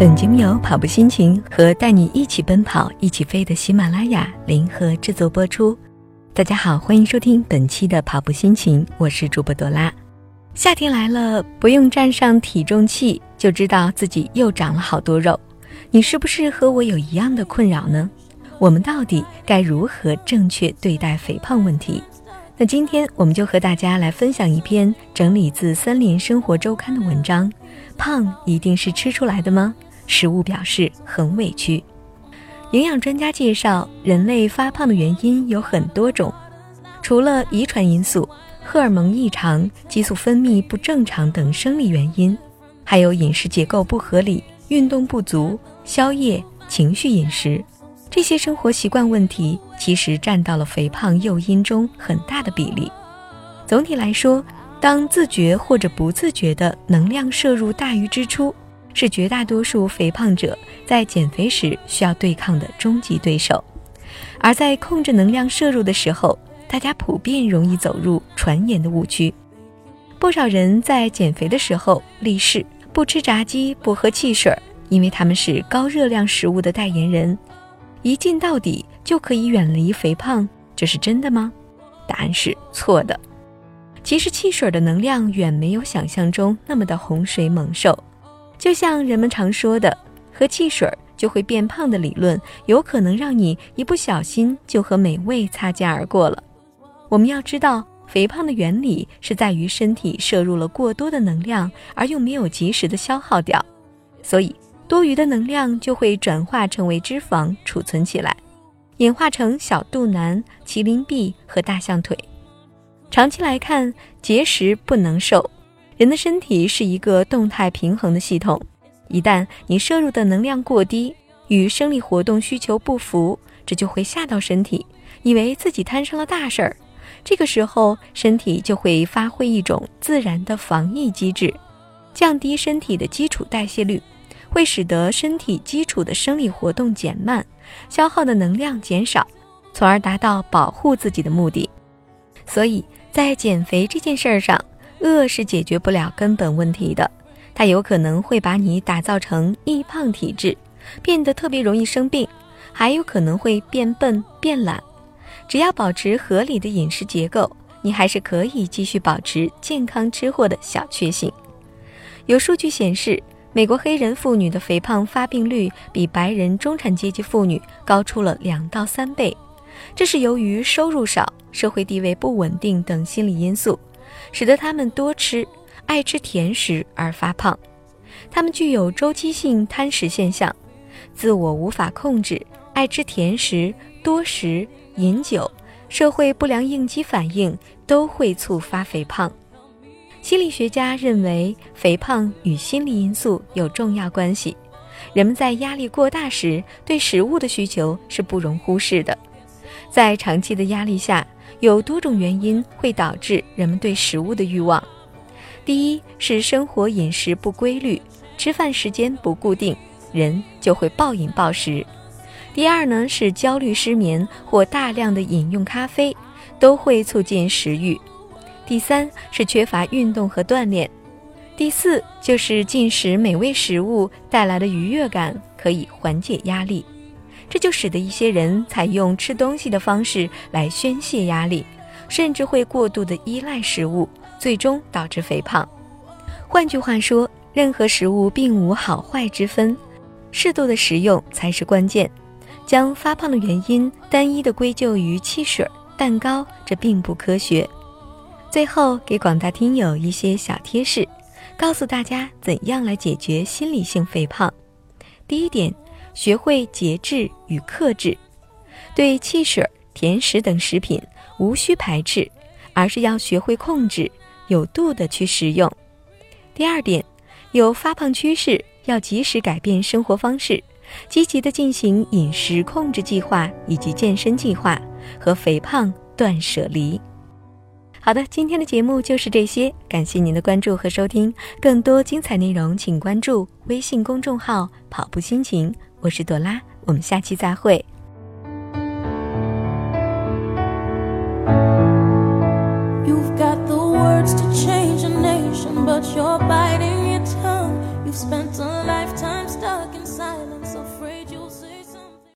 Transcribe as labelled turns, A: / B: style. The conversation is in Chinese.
A: 本节目由跑步心情和带你一起奔跑、一起飞的喜马拉雅联合制作播出。大家好，欢迎收听本期的跑步心情，我是主播朵拉。夏天来了，不用站上体重器就知道自己又长了好多肉。你是不是和我有一样的困扰呢？我们到底该如何正确对待肥胖问题？那今天我们就和大家来分享一篇整理自《森林生活周刊》的文章：胖一定是吃出来的吗？食物表示很委屈。营养专家介绍，人类发胖的原因有很多种，除了遗传因素、荷尔蒙异常、激素分泌不正常等生理原因，还有饮食结构不合理、运动不足、宵夜、情绪饮食这些生活习惯问题，其实占到了肥胖诱因中很大的比例。总体来说，当自觉或者不自觉的能量摄入大于支出。是绝大多数肥胖者在减肥时需要对抗的终极对手，而在控制能量摄入的时候，大家普遍容易走入传言的误区。不少人在减肥的时候立誓不吃炸鸡、不喝汽水，因为他们是高热量食物的代言人，一进到底就可以远离肥胖，这是真的吗？答案是错的。其实汽水的能量远没有想象中那么的洪水猛兽。就像人们常说的，喝汽水就会变胖的理论，有可能让你一不小心就和美味擦肩而过了。我们要知道，肥胖的原理是在于身体摄入了过多的能量，而又没有及时的消耗掉，所以多余的能量就会转化成为脂肪储存起来，演化成小肚腩、麒麟臂和大象腿。长期来看，节食不能瘦。人的身体是一个动态平衡的系统，一旦你摄入的能量过低，与生理活动需求不符，这就会吓到身体，以为自己摊上了大事儿。这个时候，身体就会发挥一种自然的防御机制，降低身体的基础代谢率，会使得身体基础的生理活动减慢，消耗的能量减少，从而达到保护自己的目的。所以在减肥这件事儿上，饿是解决不了根本问题的，它有可能会把你打造成易胖体质，变得特别容易生病，还有可能会变笨变懒。只要保持合理的饮食结构，你还是可以继续保持健康吃货的小确幸。有数据显示，美国黑人妇女的肥胖发病率比白人中产阶级妇女高出了两到三倍，这是由于收入少、社会地位不稳定等心理因素。使得他们多吃、爱吃甜食而发胖，他们具有周期性贪食现象，自我无法控制，爱吃甜食、多食、饮酒，社会不良应激反应都会触发肥胖。心理学家认为，肥胖与心理因素有重要关系。人们在压力过大时，对食物的需求是不容忽视的，在长期的压力下。有多种原因会导致人们对食物的欲望。第一是生活饮食不规律，吃饭时间不固定，人就会暴饮暴食。第二呢是焦虑、失眠或大量的饮用咖啡，都会促进食欲。第三是缺乏运动和锻炼。第四就是进食美味食物带来的愉悦感，可以缓解压力。这就使得一些人采用吃东西的方式来宣泄压力，甚至会过度的依赖食物，最终导致肥胖。换句话说，任何食物并无好坏之分，适度的食用才是关键。将发胖的原因单一的归咎于汽水、蛋糕，这并不科学。最后，给广大听友一些小贴士，告诉大家怎样来解决心理性肥胖。第一点。学会节制与克制，对汽水、甜食等食品无需排斥，而是要学会控制，有度的去食用。第二点，有发胖趋势，要及时改变生活方式，积极的进行饮食控制计划以及健身计划，和肥胖断舍离。好的，今天的节目就是这些，感谢您的关注和收听。更多精彩内容，请关注微信公众号“跑步心情”。我是朵拉，我们下期再会。You've got the words to change a nation, but you're biting your tongue. You've spent a lifetime stuck.
B: stuck in silence, afraid.